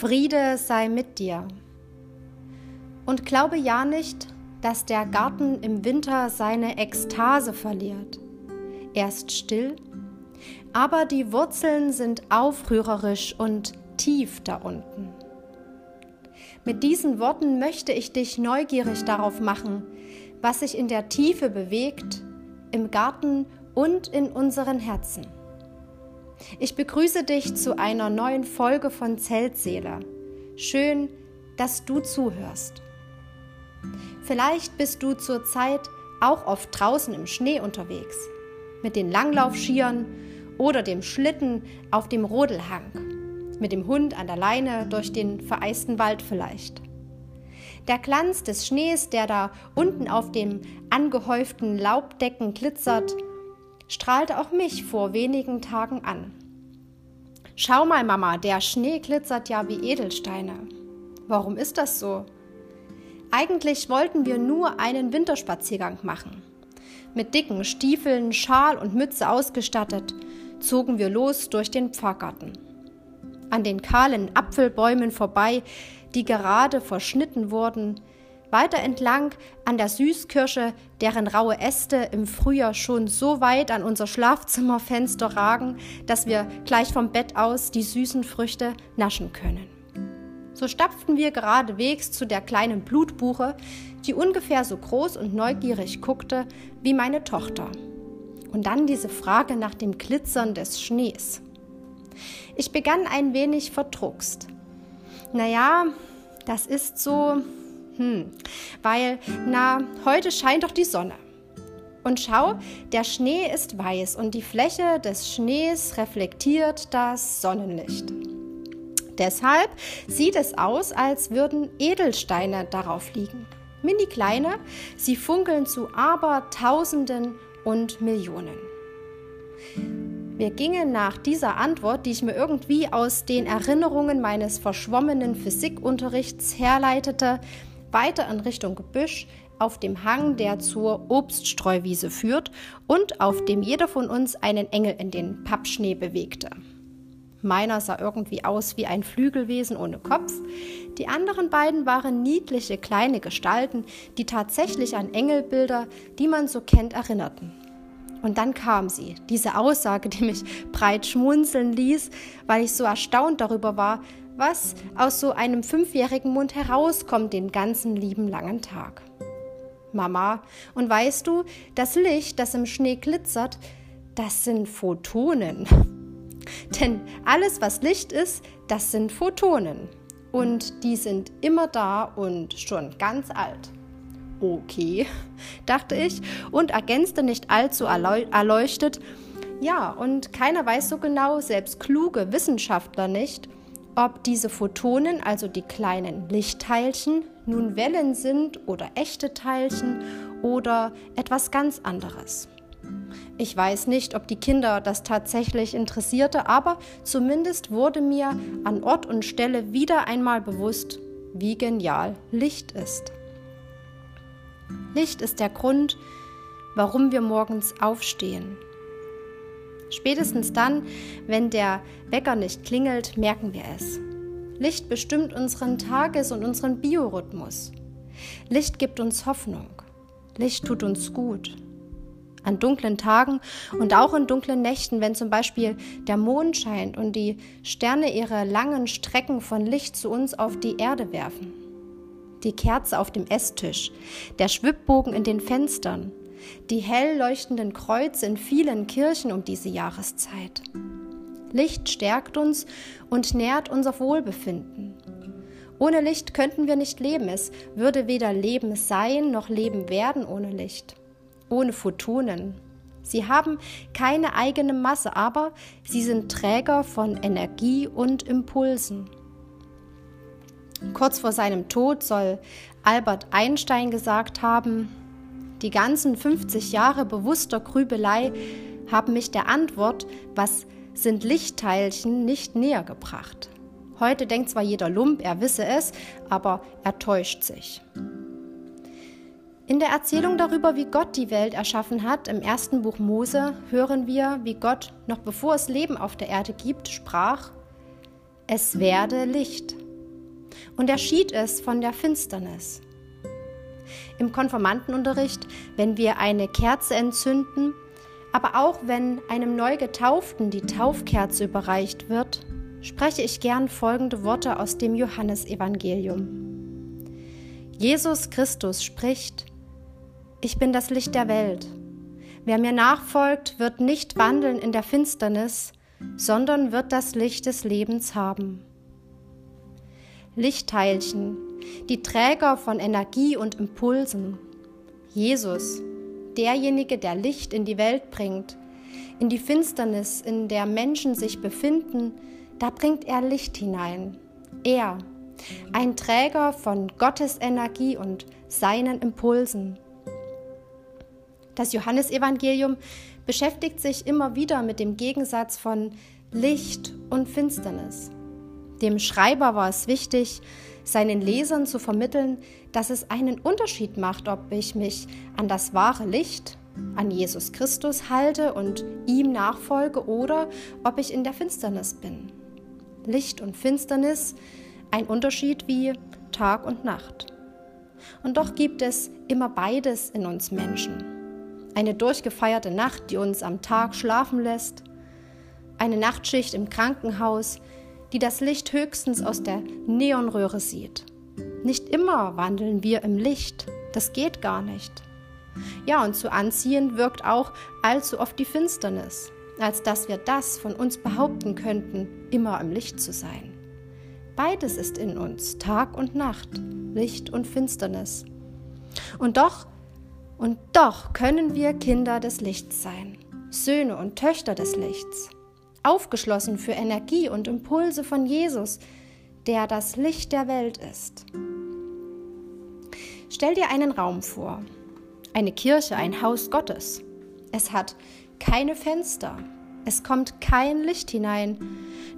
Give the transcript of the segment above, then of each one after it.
Friede sei mit dir. Und glaube ja nicht, dass der Garten im Winter seine Ekstase verliert. Er ist still, aber die Wurzeln sind aufrührerisch und tief da unten. Mit diesen Worten möchte ich dich neugierig darauf machen, was sich in der Tiefe bewegt, im Garten und in unseren Herzen. Ich begrüße dich zu einer neuen Folge von Zeltseele. Schön, dass du zuhörst. Vielleicht bist du zurzeit auch oft draußen im Schnee unterwegs, mit den Langlaufskiern oder dem Schlitten auf dem Rodelhang, mit dem Hund an der Leine durch den vereisten Wald vielleicht. Der Glanz des Schnees, der da unten auf den angehäuften Laubdecken glitzert, strahlte auch mich vor wenigen Tagen an. Schau mal, Mama, der Schnee glitzert ja wie Edelsteine. Warum ist das so? Eigentlich wollten wir nur einen Winterspaziergang machen. Mit dicken Stiefeln, Schal und Mütze ausgestattet, zogen wir los durch den Pfarrgarten. An den kahlen Apfelbäumen vorbei, die gerade verschnitten wurden, weiter entlang an der Süßkirsche, deren raue Äste im Frühjahr schon so weit an unser Schlafzimmerfenster ragen, dass wir gleich vom Bett aus die süßen Früchte naschen können. So stapften wir geradewegs zu der kleinen Blutbuche, die ungefähr so groß und neugierig guckte wie meine Tochter. Und dann diese Frage nach dem Glitzern des Schnees. Ich begann ein wenig verdruckst. Naja, das ist so, hm, weil, na, heute scheint doch die Sonne. Und schau, der Schnee ist weiß und die Fläche des Schnees reflektiert das Sonnenlicht. Deshalb sieht es aus, als würden Edelsteine darauf liegen. Mini kleine, sie funkeln zu Abertausenden und Millionen. Wir gingen nach dieser Antwort, die ich mir irgendwie aus den Erinnerungen meines verschwommenen Physikunterrichts herleitete, weiter in Richtung Gebüsch auf dem Hang, der zur Obststreuwiese führt und auf dem jeder von uns einen Engel in den Pappschnee bewegte. Meiner sah irgendwie aus wie ein Flügelwesen ohne Kopf. Die anderen beiden waren niedliche kleine Gestalten, die tatsächlich an Engelbilder, die man so kennt, erinnerten. Und dann kam sie, diese Aussage, die mich breit schmunzeln ließ, weil ich so erstaunt darüber war, was aus so einem fünfjährigen Mund herauskommt den ganzen lieben langen Tag. Mama, und weißt du, das Licht, das im Schnee glitzert, das sind Photonen. Denn alles, was Licht ist, das sind Photonen. Und die sind immer da und schon ganz alt. Okay, dachte ich und ergänzte nicht allzu erleuchtet. Ja, und keiner weiß so genau, selbst kluge Wissenschaftler nicht, ob diese Photonen, also die kleinen Lichtteilchen, nun Wellen sind oder echte Teilchen oder etwas ganz anderes. Ich weiß nicht, ob die Kinder das tatsächlich interessierte, aber zumindest wurde mir an Ort und Stelle wieder einmal bewusst, wie genial Licht ist. Licht ist der Grund, warum wir morgens aufstehen. Spätestens dann, wenn der Wecker nicht klingelt, merken wir es. Licht bestimmt unseren Tages- und unseren Biorhythmus. Licht gibt uns Hoffnung. Licht tut uns gut an dunklen Tagen und auch in dunklen Nächten, wenn zum Beispiel der Mond scheint und die Sterne ihre langen Strecken von Licht zu uns auf die Erde werfen. Die Kerze auf dem Esstisch, der Schwibbogen in den Fenstern, die hell leuchtenden Kreuze in vielen Kirchen um diese Jahreszeit. Licht stärkt uns und nährt unser Wohlbefinden. Ohne Licht könnten wir nicht leben. Es würde weder Leben sein noch Leben werden ohne Licht ohne Photonen. Sie haben keine eigene Masse, aber sie sind Träger von Energie und Impulsen. Kurz vor seinem Tod soll Albert Einstein gesagt haben, die ganzen 50 Jahre bewusster Grübelei haben mich der Antwort, was sind Lichtteilchen, nicht näher gebracht. Heute denkt zwar jeder Lump, er wisse es, aber er täuscht sich. In der Erzählung darüber, wie Gott die Welt erschaffen hat, im ersten Buch Mose, hören wir, wie Gott, noch bevor es Leben auf der Erde gibt, sprach, es werde Licht. und er schied es von der Finsternis. Im Konformantenunterricht, wenn wir eine Kerze entzünden, aber auch wenn einem Neugetauften die Taufkerze überreicht wird, spreche ich gern folgende Worte aus dem Johannesevangelium. Jesus Christus spricht, Ich bin das Licht der Welt. Wer mir nachfolgt, wird nicht wandeln in der Finsternis, sondern wird das Licht des Lebens haben. Lichtteilchen, die Träger von Energie und Impulsen. Jesus, derjenige, der Licht in die Welt bringt, in die Finsternis, in der Menschen sich befinden, da bringt er Licht hinein. Er, ein Träger von Gottes Energie und seinen Impulsen. Das Johannesevangelium beschäftigt sich immer wieder mit dem Gegensatz von Licht und Finsternis. Dem Schreiber war es wichtig, seinen Lesern zu vermitteln, dass es einen Unterschied macht, ob ich mich an das wahre Licht, an Jesus Christus halte und ihm nachfolge oder ob ich in der Finsternis bin. Licht und Finsternis, ein Unterschied wie Tag und Nacht. Und doch gibt es immer beides in uns Menschen. Eine durchgefeierte Nacht, die uns am Tag schlafen lässt, eine Nachtschicht im Krankenhaus, die das Licht höchstens aus der Neonröhre sieht. Nicht immer wandeln wir im Licht, das geht gar nicht. Ja, und zu anziehen wirkt auch allzu oft die Finsternis, als dass wir das von uns behaupten könnten, immer im Licht zu sein. Beides ist in uns, Tag und Nacht, Licht und Finsternis. Und doch, und doch können wir Kinder des Lichts sein, Söhne und Töchter des Lichts aufgeschlossen für Energie und Impulse von Jesus, der das Licht der Welt ist. Stell dir einen Raum vor, eine Kirche, ein Haus Gottes. Es hat keine Fenster, es kommt kein Licht hinein,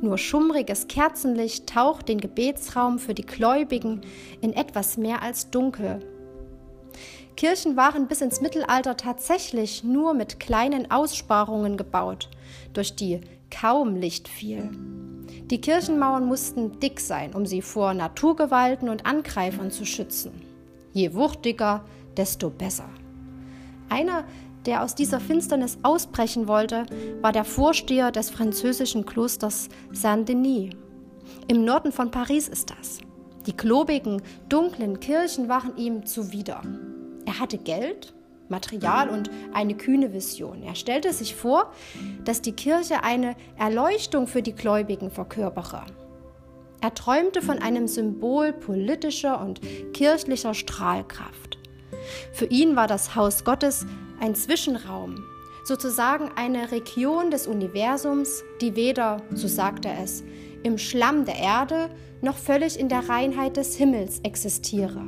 nur schummriges Kerzenlicht taucht den Gebetsraum für die Gläubigen in etwas mehr als dunkel. Kirchen waren bis ins Mittelalter tatsächlich nur mit kleinen Aussparungen gebaut, durch die kaum Licht fiel. Die Kirchenmauern mussten dick sein, um sie vor Naturgewalten und Angreifern zu schützen. Je wuchtiger, desto besser. Einer, der aus dieser Finsternis ausbrechen wollte, war der Vorsteher des französischen Klosters Saint-Denis. Im Norden von Paris ist das. Die klobigen, dunklen Kirchen waren ihm zuwider. Er hatte Geld Material und eine kühne Vision. Er stellte sich vor, dass die Kirche eine Erleuchtung für die Gläubigen verkörpere. Er träumte von einem Symbol politischer und kirchlicher Strahlkraft. Für ihn war das Haus Gottes ein Zwischenraum, sozusagen eine Region des Universums, die weder, so sagte er es, im Schlamm der Erde noch völlig in der Reinheit des Himmels existiere.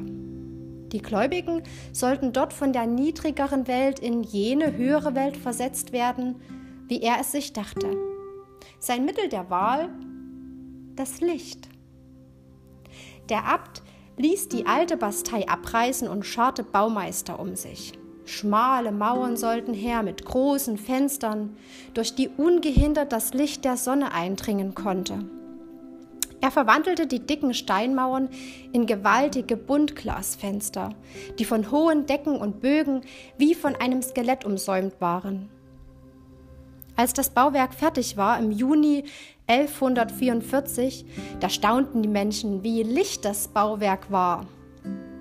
Die Gläubigen sollten dort von der niedrigeren Welt in jene höhere Welt versetzt werden, wie er es sich dachte. Sein Mittel der Wahl? Das Licht. Der Abt ließ die alte Bastei abreißen und scharte Baumeister um sich. Schmale Mauern sollten her mit großen Fenstern, durch die ungehindert das Licht der Sonne eindringen konnte. Er verwandelte die dicken Steinmauern in gewaltige Buntglasfenster, die von hohen Decken und Bögen wie von einem Skelett umsäumt waren. Als das Bauwerk fertig war im Juni 1144, da staunten die Menschen, wie licht das Bauwerk war.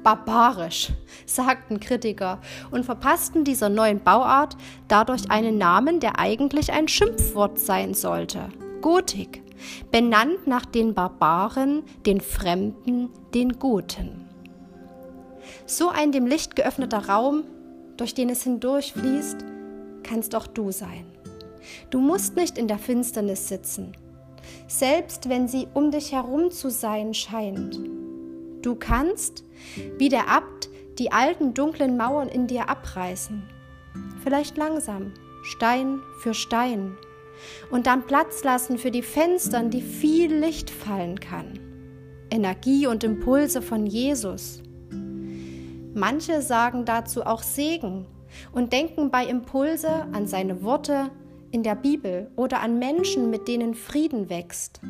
Barbarisch, sagten Kritiker und verpassten dieser neuen Bauart dadurch einen Namen, der eigentlich ein Schimpfwort sein sollte. Gotik benannt nach den Barbaren, den Fremden, den Guten. So ein dem Licht geöffneter Raum, durch den es hindurchfließt, kannst auch du sein. Du musst nicht in der Finsternis sitzen, selbst wenn sie um dich herum zu sein scheint. Du kannst, wie der Abt, die alten dunklen Mauern in dir abreißen. Vielleicht langsam, Stein für Stein, und dann Platz lassen für die Fenster, in die viel Licht fallen kann. Energie und Impulse von Jesus. Manche sagen dazu auch Segen und denken bei Impulse an seine Worte in der Bibel oder an Menschen, mit denen Frieden wächst.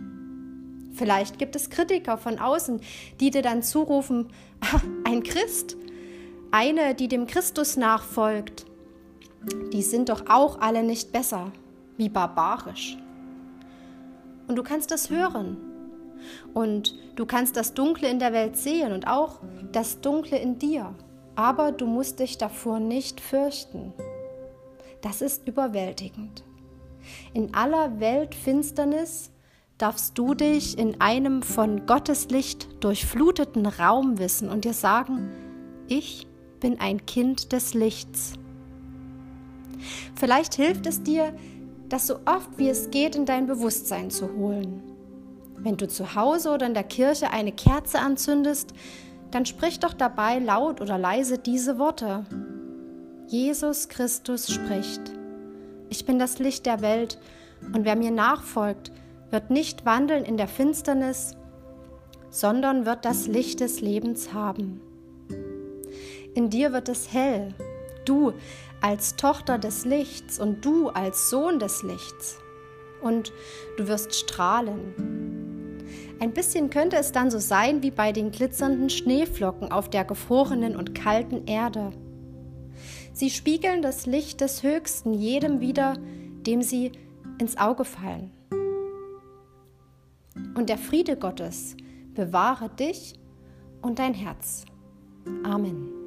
Vielleicht gibt es Kritiker von außen, die dir dann zurufen, ah, ein Christ, eine, die dem Christus nachfolgt, die sind doch auch alle nicht besser, wie barbarisch. Und du kannst das hören. Und du kannst das Dunkle in der Welt sehen und auch das Dunkle in dir. Aber du musst dich davor nicht fürchten. Das ist überwältigend. In aller Weltfinsternis darfst du dich in einem von Gottes Licht durchfluteten Raum wissen und dir sagen, ich bin ein Kind des Lichts. Vielleicht hilft es dir, das so oft wie es geht in dein Bewusstsein zu holen. Wenn du zu Hause oder in der Kirche eine Kerze anzündest, dann sprich doch dabei laut oder leise diese Worte. Jesus Christus spricht. Ich bin das Licht der Welt, und wer mir nachfolgt, wird nicht wandeln in der Finsternis, sondern wird das Licht des Lebens haben. In dir wird es hell, du als Tochter des Lichts und du als Sohn des Lichts. Und du wirst strahlen. Ein bisschen könnte es dann so sein wie bei den glitzernden Schneeflocken auf der gefrorenen und kalten Erde. Sie spiegeln das Licht des Höchsten jedem wieder, dem sie ins Auge fallen. Und der Friede Gottes bewahre dich und dein Herz. Amen.